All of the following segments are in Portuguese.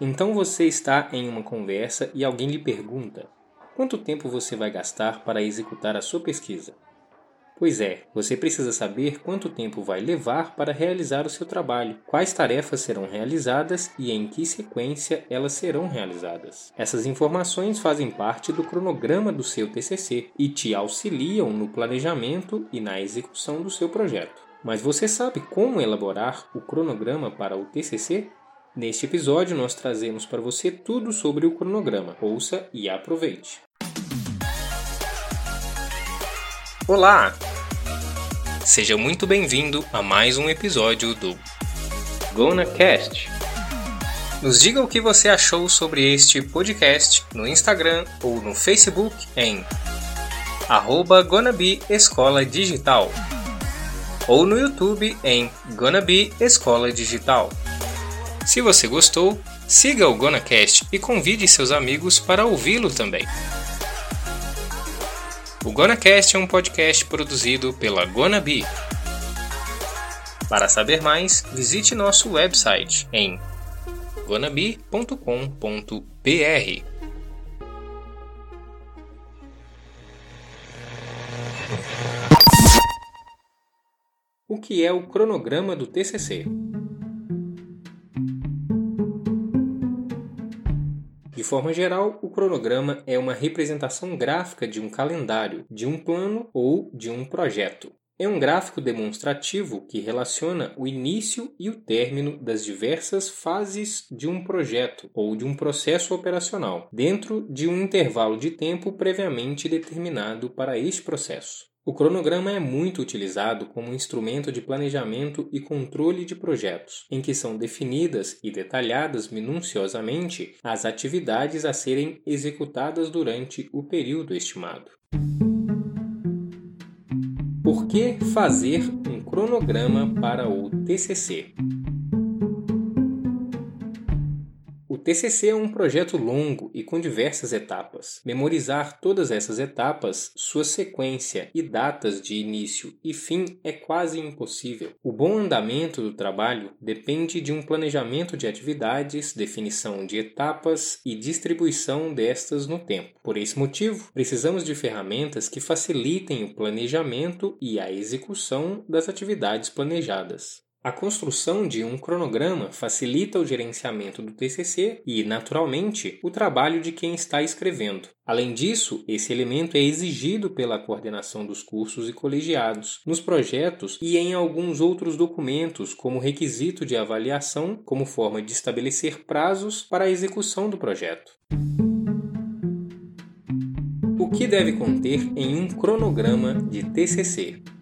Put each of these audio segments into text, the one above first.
Então você está em uma conversa e alguém lhe pergunta: quanto tempo você vai gastar para executar a sua pesquisa? Pois é, você precisa saber quanto tempo vai levar para realizar o seu trabalho, quais tarefas serão realizadas e em que sequência elas serão realizadas. Essas informações fazem parte do cronograma do seu TCC e te auxiliam no planejamento e na execução do seu projeto. Mas você sabe como elaborar o cronograma para o TCC? Neste episódio, nós trazemos para você tudo sobre o cronograma. Ouça e aproveite. Olá! Seja muito bem-vindo a mais um episódio do GonaCast. Nos diga o que você achou sobre este podcast no Instagram ou no Facebook em arroba Escola Digital ou no YouTube em Gonabi Escola Digital. Se você gostou, siga o GonaCast e convide seus amigos para ouvi-lo também. O GonaCast é um podcast produzido pela Gonabi. Para saber mais, visite nosso website em gonabi.com.br. O que é o cronograma do TCC? Forma geral, o cronograma é uma representação gráfica de um calendário, de um plano ou de um projeto. É um gráfico demonstrativo que relaciona o início e o término das diversas fases de um projeto ou de um processo operacional, dentro de um intervalo de tempo previamente determinado para este processo. O cronograma é muito utilizado como instrumento de planejamento e controle de projetos, em que são definidas e detalhadas minuciosamente as atividades a serem executadas durante o período estimado. Por que fazer um cronograma para o TCC? TCC é um projeto longo e com diversas etapas. Memorizar todas essas etapas, sua sequência e datas de início e fim é quase impossível. O bom andamento do trabalho depende de um planejamento de atividades, definição de etapas e distribuição destas no tempo. Por esse motivo, precisamos de ferramentas que facilitem o planejamento e a execução das atividades planejadas. A construção de um cronograma facilita o gerenciamento do TCC e, naturalmente, o trabalho de quem está escrevendo. Além disso, esse elemento é exigido pela coordenação dos cursos e colegiados, nos projetos e em alguns outros documentos, como requisito de avaliação, como forma de estabelecer prazos para a execução do projeto. O que deve conter em um cronograma de TCC?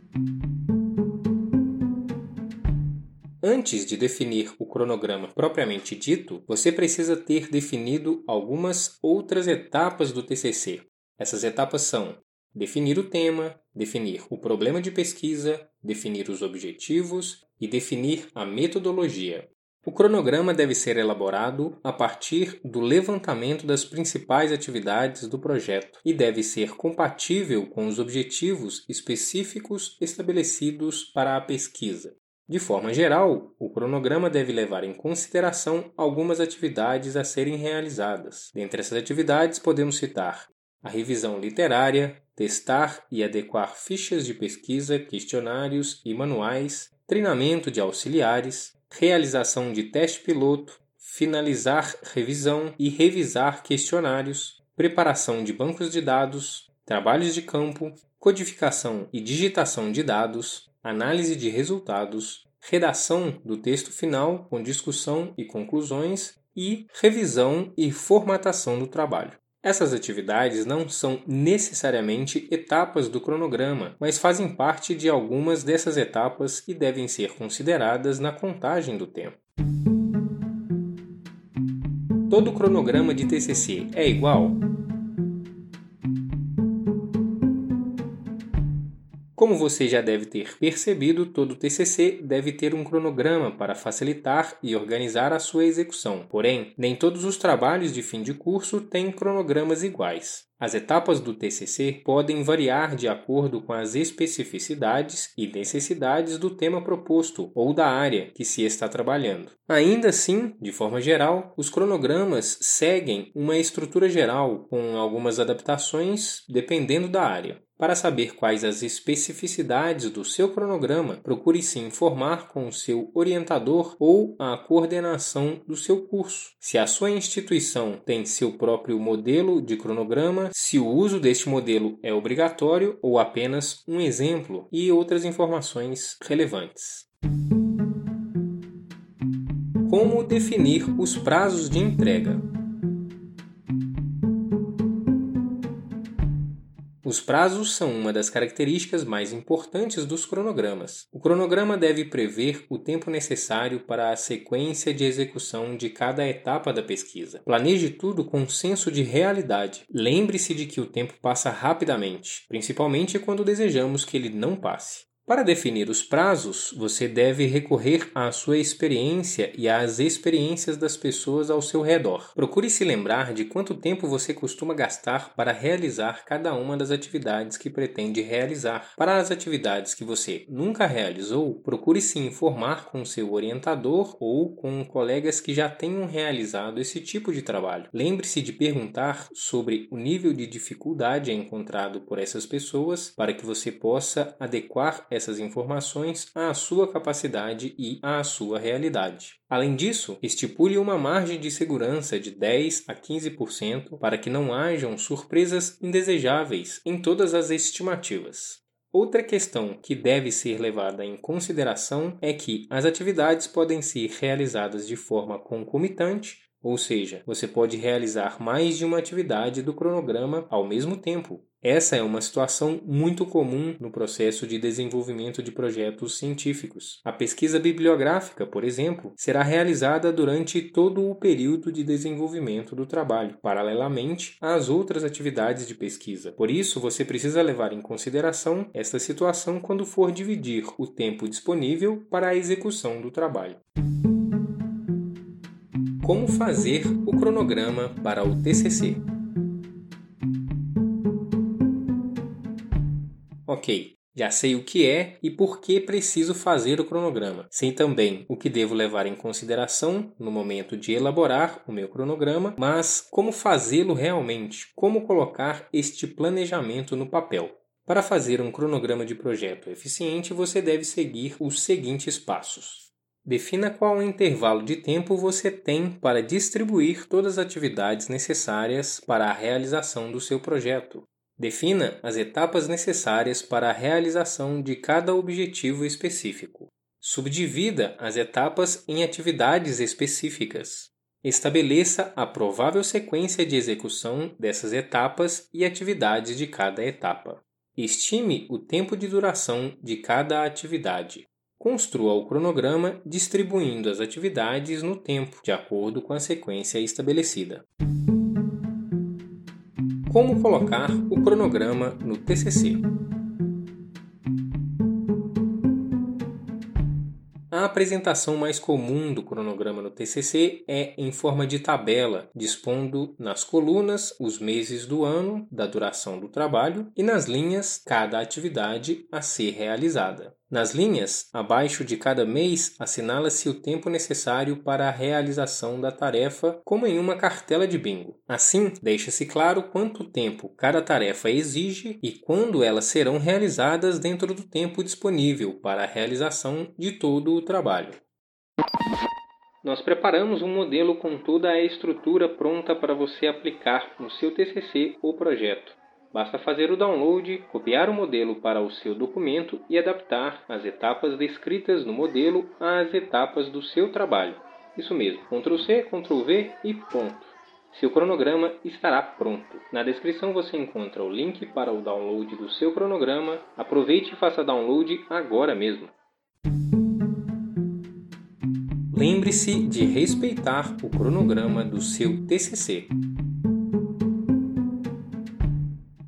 Antes de definir o cronograma propriamente dito, você precisa ter definido algumas outras etapas do TCC. Essas etapas são definir o tema, definir o problema de pesquisa, definir os objetivos e definir a metodologia. O cronograma deve ser elaborado a partir do levantamento das principais atividades do projeto e deve ser compatível com os objetivos específicos estabelecidos para a pesquisa. De forma geral, o cronograma deve levar em consideração algumas atividades a serem realizadas. Dentre essas atividades, podemos citar a revisão literária, testar e adequar fichas de pesquisa, questionários e manuais, treinamento de auxiliares, realização de teste piloto, finalizar revisão e revisar questionários, preparação de bancos de dados, trabalhos de campo, codificação e digitação de dados, análise de resultados, redação do texto final com discussão e conclusões e revisão e formatação do trabalho. Essas atividades não são necessariamente etapas do cronograma, mas fazem parte de algumas dessas etapas e devem ser consideradas na contagem do tempo. Todo cronograma de TCC é igual? Como você já deve ter percebido, todo TCC deve ter um cronograma para facilitar e organizar a sua execução. Porém, nem todos os trabalhos de fim de curso têm cronogramas iguais. As etapas do TCC podem variar de acordo com as especificidades e necessidades do tema proposto ou da área que se está trabalhando. Ainda assim, de forma geral, os cronogramas seguem uma estrutura geral com algumas adaptações dependendo da área. Para saber quais as especificidades do seu cronograma, procure se informar com o seu orientador ou a coordenação do seu curso. Se a sua instituição tem seu próprio modelo de cronograma, se o uso deste modelo é obrigatório ou apenas um exemplo e outras informações relevantes. Como definir os prazos de entrega? Os prazos são uma das características mais importantes dos cronogramas. O cronograma deve prever o tempo necessário para a sequência de execução de cada etapa da pesquisa. Planeje tudo com senso de realidade. Lembre-se de que o tempo passa rapidamente, principalmente quando desejamos que ele não passe. Para definir os prazos, você deve recorrer à sua experiência e às experiências das pessoas ao seu redor. Procure se lembrar de quanto tempo você costuma gastar para realizar cada uma das atividades que pretende realizar. Para as atividades que você nunca realizou, procure se informar com seu orientador ou com colegas que já tenham realizado esse tipo de trabalho. Lembre-se de perguntar sobre o nível de dificuldade encontrado por essas pessoas para que você possa adequar essas informações à sua capacidade e à sua realidade. Além disso, estipule uma margem de segurança de 10 a 15% para que não hajam surpresas indesejáveis em todas as estimativas. Outra questão que deve ser levada em consideração é que as atividades podem ser realizadas de forma concomitante ou seja, você pode realizar mais de uma atividade do cronograma ao mesmo tempo. Essa é uma situação muito comum no processo de desenvolvimento de projetos científicos. A pesquisa bibliográfica, por exemplo, será realizada durante todo o período de desenvolvimento do trabalho, paralelamente às outras atividades de pesquisa. Por isso, você precisa levar em consideração esta situação quando for dividir o tempo disponível para a execução do trabalho. Como fazer o cronograma para o TCC? Ok, já sei o que é e por que preciso fazer o cronograma. Sei também o que devo levar em consideração no momento de elaborar o meu cronograma, mas como fazê-lo realmente? Como colocar este planejamento no papel? Para fazer um cronograma de projeto eficiente, você deve seguir os seguintes passos. Defina qual intervalo de tempo você tem para distribuir todas as atividades necessárias para a realização do seu projeto. Defina as etapas necessárias para a realização de cada objetivo específico. Subdivida as etapas em atividades específicas. Estabeleça a provável sequência de execução dessas etapas e atividades de cada etapa. Estime o tempo de duração de cada atividade. Construa o cronograma distribuindo as atividades no tempo, de acordo com a sequência estabelecida. Como colocar o cronograma no TCC? A apresentação mais comum do cronograma no TCC é em forma de tabela, dispondo nas colunas os meses do ano, da duração do trabalho e nas linhas cada atividade a ser realizada. Nas linhas, abaixo de cada mês, assinala-se o tempo necessário para a realização da tarefa, como em uma cartela de bingo. Assim, deixa-se claro quanto tempo cada tarefa exige e quando elas serão realizadas dentro do tempo disponível para a realização de todo o trabalho. Nós preparamos um modelo com toda a estrutura pronta para você aplicar no seu TCC ou projeto. Basta fazer o download, copiar o modelo para o seu documento e adaptar as etapas descritas no modelo às etapas do seu trabalho. Isso mesmo, Ctrl C, Ctrl V e ponto. Seu cronograma estará pronto. Na descrição você encontra o link para o download do seu cronograma. Aproveite e faça download agora mesmo. Lembre-se de respeitar o cronograma do seu TCC.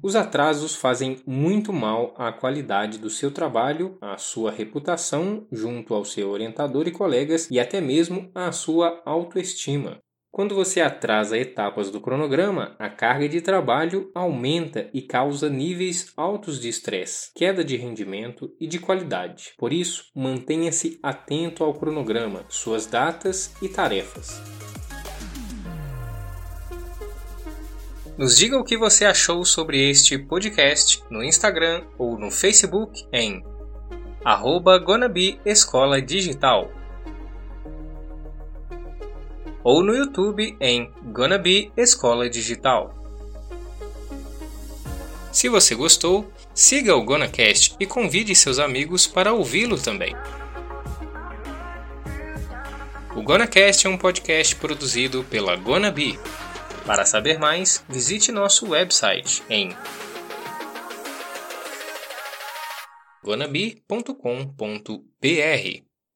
Os atrasos fazem muito mal à qualidade do seu trabalho, à sua reputação junto ao seu orientador e colegas e até mesmo à sua autoestima. Quando você atrasa etapas do cronograma, a carga de trabalho aumenta e causa níveis altos de estresse, queda de rendimento e de qualidade. Por isso, mantenha-se atento ao cronograma, suas datas e tarefas. Nos diga o que você achou sobre este podcast no Instagram ou no Facebook em arroba Escola Digital ou no YouTube em Gonna Be Escola Digital. Se você gostou, siga o GonaCast e convide seus amigos para ouvi-lo também. O GonaCast é um podcast produzido pela Gonabi. Para saber mais, visite nosso website em gonabi.com.br.